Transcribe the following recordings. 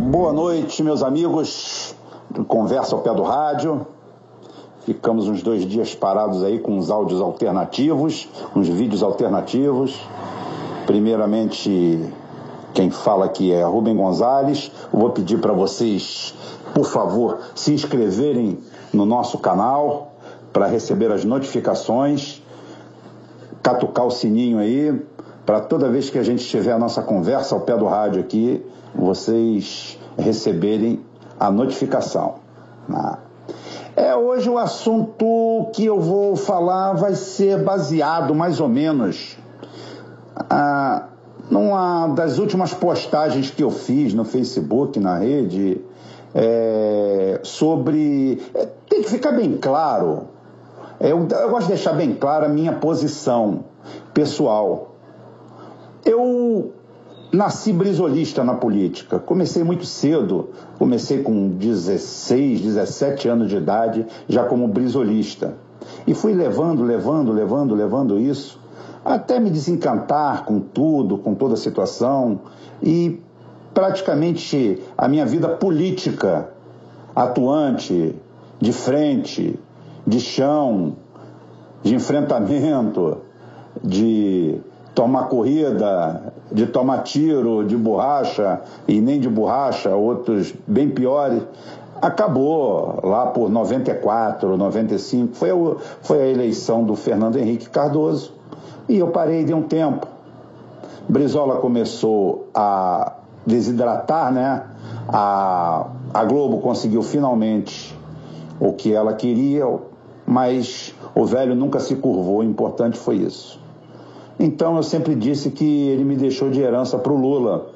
Boa noite, meus amigos Conversa ao Pé do Rádio. Ficamos uns dois dias parados aí com uns áudios alternativos, uns vídeos alternativos. Primeiramente, quem fala aqui é Rubem Gonzalez. Eu vou pedir para vocês, por favor, se inscreverem no nosso canal para receber as notificações, catucar o sininho aí, para toda vez que a gente tiver a nossa conversa ao pé do rádio aqui, vocês receberem a notificação. Né? É, hoje o assunto que eu vou falar vai ser baseado mais ou menos ah, numa das últimas postagens que eu fiz no Facebook, na rede, é, sobre. É, tem que ficar bem claro. É, eu, eu gosto de deixar bem clara a minha posição pessoal. Eu nasci brisolista na política. Comecei muito cedo, comecei com 16, 17 anos de idade, já como brisolista. E fui levando, levando, levando, levando isso, até me desencantar com tudo, com toda a situação. E praticamente a minha vida política, atuante, de frente, de chão, de enfrentamento, de tomar corrida, de tomar tiro de borracha e nem de borracha, outros bem piores. Acabou lá por 94, 95, foi a, foi a eleição do Fernando Henrique Cardoso e eu parei de um tempo. Brizola começou a desidratar, né? A, a Globo conseguiu finalmente o que ela queria, mas o velho nunca se curvou, o importante foi isso. Então eu sempre disse que ele me deixou de herança para o Lula.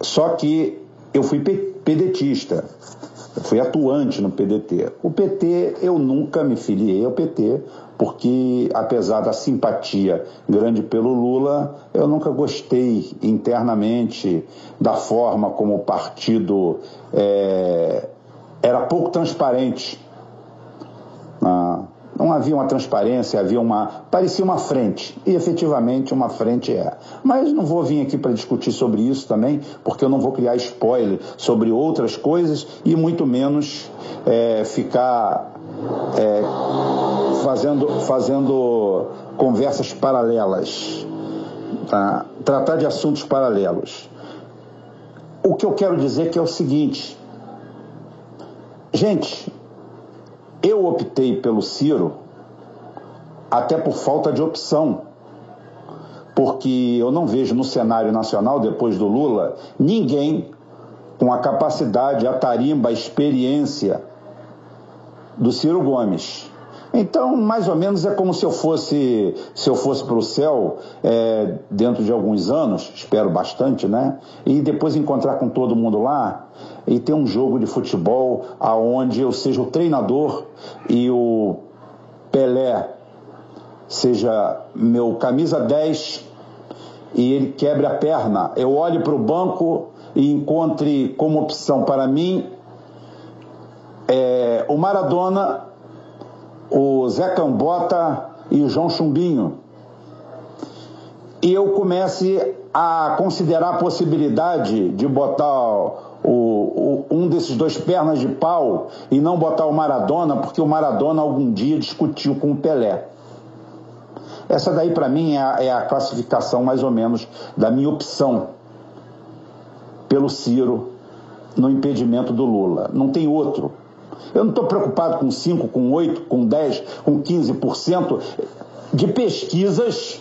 Só que eu fui pedetista, eu fui atuante no PDT. O PT, eu nunca me filiei ao PT, porque apesar da simpatia grande pelo Lula, eu nunca gostei internamente da forma como o partido é, era pouco transparente. Não havia uma transparência, havia uma. parecia uma frente. E efetivamente uma frente é. Mas não vou vir aqui para discutir sobre isso também, porque eu não vou criar spoiler sobre outras coisas e muito menos é, ficar é, fazendo, fazendo conversas paralelas. Tá? Tratar de assuntos paralelos. O que eu quero dizer é que é o seguinte. Gente, eu optei pelo Ciro até por falta de opção, porque eu não vejo no cenário nacional, depois do Lula, ninguém com a capacidade, a tarimba, a experiência do Ciro Gomes. Então, mais ou menos é como se eu fosse, se eu fosse para o céu é, dentro de alguns anos, espero bastante, né? E depois encontrar com todo mundo lá e ter um jogo de futebol aonde eu seja o treinador e o Pelé seja meu camisa 10 e ele quebre a perna. Eu olhe para o banco e encontre como opção para mim é, o Maradona o Zé Cambota e o João Chumbinho. E eu comece a considerar a possibilidade de botar o, o, um desses dois pernas de pau e não botar o Maradona, porque o Maradona algum dia discutiu com o Pelé. Essa daí, para mim, é a, é a classificação mais ou menos da minha opção pelo Ciro no impedimento do Lula. Não tem outro. Eu não estou preocupado com 5, com 8, com 10, com 15% de pesquisas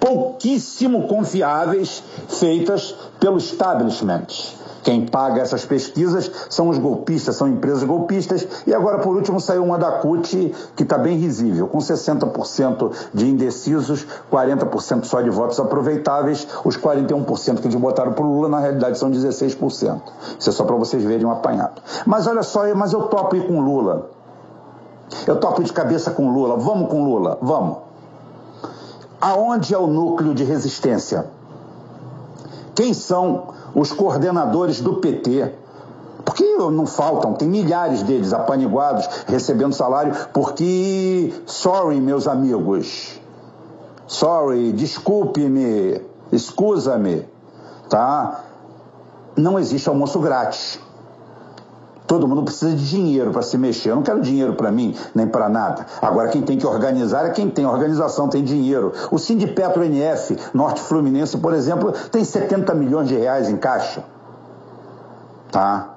pouquíssimo confiáveis feitas pelo establishment. Quem paga essas pesquisas são os golpistas, são empresas golpistas. E agora, por último, saiu uma da CUT que está bem risível, com 60% de indecisos, 40% só de votos aproveitáveis. Os 41% que eles botaram para o Lula, na realidade, são 16%. Isso é só para vocês verem um apanhado. Mas olha só, mas eu topo ir com Lula. Eu topo de cabeça com Lula. Vamos com Lula, vamos. Aonde é o núcleo de resistência? Quem são os coordenadores do PT. Porque não faltam, tem milhares deles apaniguados, recebendo salário, porque, sorry, meus amigos, sorry, desculpe-me, escusa-me, tá? Não existe almoço grátis. Todo mundo precisa de dinheiro para se mexer. Eu não quero dinheiro para mim, nem para nada. Agora, quem tem que organizar é quem tem organização, tem dinheiro. O Sindipetro NF, Norte Fluminense, por exemplo, tem 70 milhões de reais em caixa. Tá?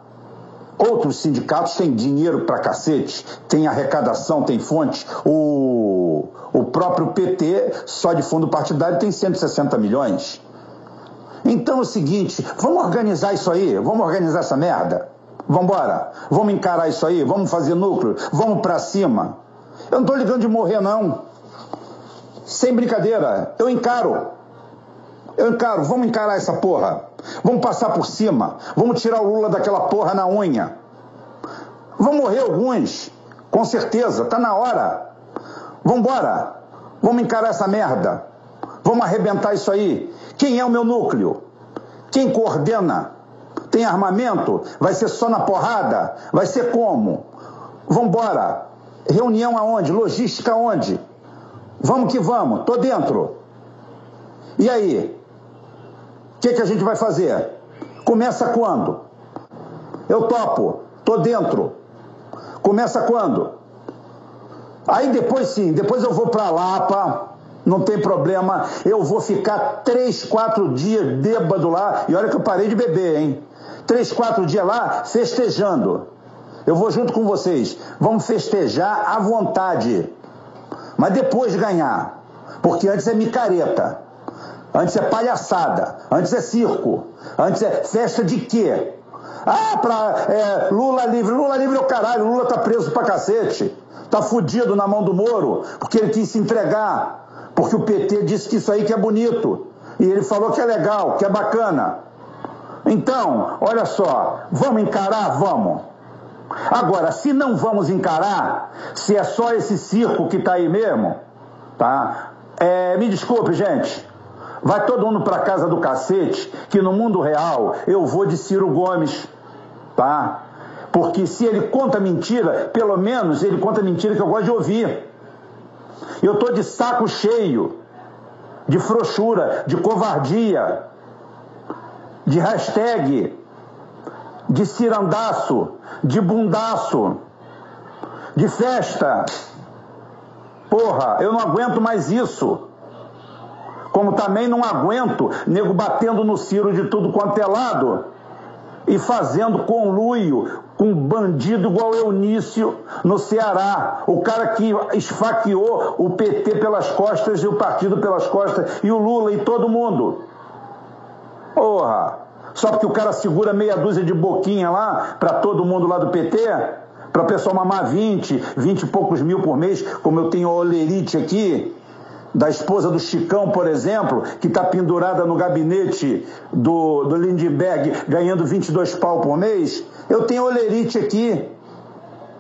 Outros sindicatos têm dinheiro para cacete, tem arrecadação, tem fontes. O, o próprio PT, só de fundo partidário, tem 160 milhões. Então é o seguinte, vamos organizar isso aí, vamos organizar essa merda. Vamos embora, vamos encarar isso aí, vamos fazer núcleo, vamos para cima. Eu não estou ligando de morrer, não. Sem brincadeira, eu encaro. Eu encaro, vamos encarar essa porra. Vamos passar por cima. Vamos tirar o Lula daquela porra na unha. Vão morrer alguns, com certeza, tá na hora. Vamos embora. Vamos encarar essa merda. Vamos arrebentar isso aí. Quem é o meu núcleo? Quem coordena? Tem armamento? Vai ser só na porrada? Vai ser como? Vamos embora. Reunião aonde? Logística aonde? Vamos que vamos. Tô dentro. E aí? O que, que a gente vai fazer? Começa quando? Eu topo. Tô dentro. Começa quando? Aí depois sim, depois eu vou para Lapa, não tem problema, eu vou ficar três, quatro dias bêbado lá, e olha que eu parei de beber, hein? Três, quatro dias lá festejando. Eu vou junto com vocês. Vamos festejar à vontade. Mas depois de ganhar. Porque antes é micareta. Antes é palhaçada. Antes é circo. Antes é festa de quê? Ah, pra é, Lula livre. Lula livre é o caralho. Lula tá preso pra cacete. Tá fudido na mão do Moro. Porque ele quis se entregar. Porque o PT disse que isso aí que é bonito. E ele falou que é legal, que é bacana. Então, olha só, vamos encarar? Vamos. Agora, se não vamos encarar, se é só esse circo que está aí mesmo, tá? É, me desculpe, gente. Vai todo mundo para casa do cacete, que no mundo real eu vou de Ciro Gomes, tá? Porque se ele conta mentira, pelo menos ele conta mentira que eu gosto de ouvir. Eu tô de saco cheio de frouxura, de covardia, de hashtag, de cirandaço, de bundaço, de festa. Porra, eu não aguento mais isso. Como também não aguento nego batendo no Ciro de tudo quanto é lado e fazendo conluio com bandido igual Eunício no Ceará. O cara que esfaqueou o PT pelas costas e o partido pelas costas e o Lula e todo mundo. Porra! Só porque o cara segura meia dúzia de boquinha lá para todo mundo lá do PT? Para o pessoal mamar 20, 20 e poucos mil por mês, como eu tenho a olerite aqui, da esposa do Chicão, por exemplo, que está pendurada no gabinete do, do Lindbergh, ganhando 22 pau por mês, eu tenho olerite aqui.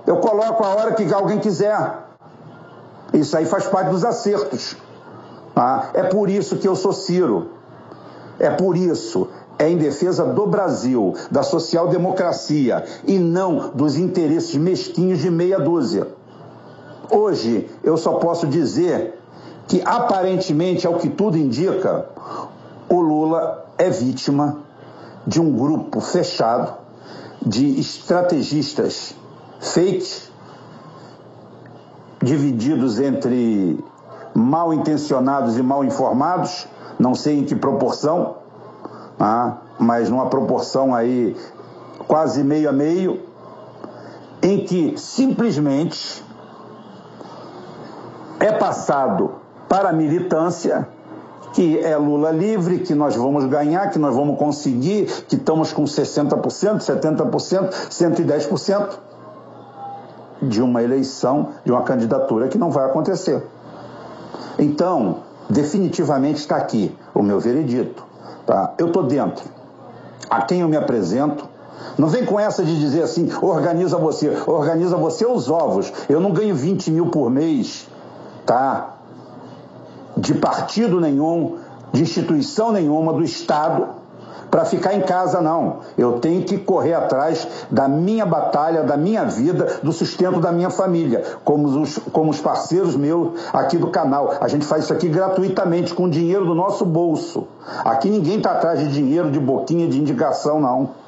Eu coloco a hora que alguém quiser. Isso aí faz parte dos acertos. Tá? É por isso que eu sou Ciro. É por isso. É em defesa do Brasil, da social-democracia e não dos interesses mesquinhos de meia dúzia. Hoje eu só posso dizer que aparentemente, ao que tudo indica, o Lula é vítima de um grupo fechado de estrategistas fakes, divididos entre mal intencionados e mal informados, não sei em que proporção, tá? mas numa proporção aí quase meio a meio, em que simplesmente é passado para a militância, que é Lula livre, que nós vamos ganhar, que nós vamos conseguir, que estamos com 60%, 70%, 110% de uma eleição, de uma candidatura que não vai acontecer. Então, definitivamente está aqui o meu veredito. Tá? Eu estou dentro. A quem eu me apresento, não vem com essa de dizer assim, organiza você, organiza você os ovos. Eu não ganho 20 mil por mês, tá? de partido nenhum, de instituição nenhuma, do Estado, para ficar em casa, não. Eu tenho que correr atrás da minha batalha, da minha vida, do sustento da minha família, como os, como os parceiros meus aqui do canal. A gente faz isso aqui gratuitamente, com dinheiro do nosso bolso. Aqui ninguém está atrás de dinheiro, de boquinha, de indicação, não.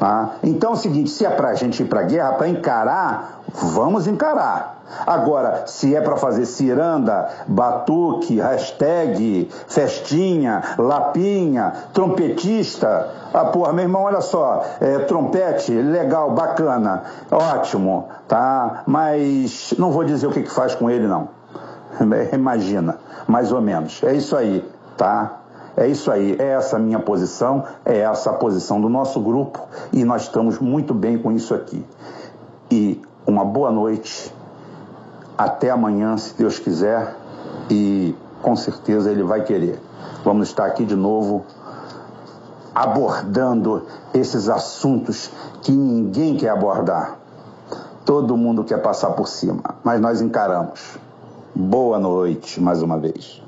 Tá? Então é o seguinte: se é para a gente ir para a guerra, para encarar, vamos encarar. Agora, se é para fazer ciranda, batuque, hashtag, festinha, lapinha, trompetista, ah, porra, meu irmão, olha só, é, trompete, legal, bacana, ótimo, tá? Mas não vou dizer o que, que faz com ele, não. Imagina, mais ou menos. É isso aí, tá? É isso aí, é essa a minha posição, é essa a posição do nosso grupo e nós estamos muito bem com isso aqui. E uma boa noite até amanhã, se Deus quiser, e com certeza Ele vai querer. Vamos estar aqui de novo abordando esses assuntos que ninguém quer abordar. Todo mundo quer passar por cima, mas nós encaramos. Boa noite mais uma vez.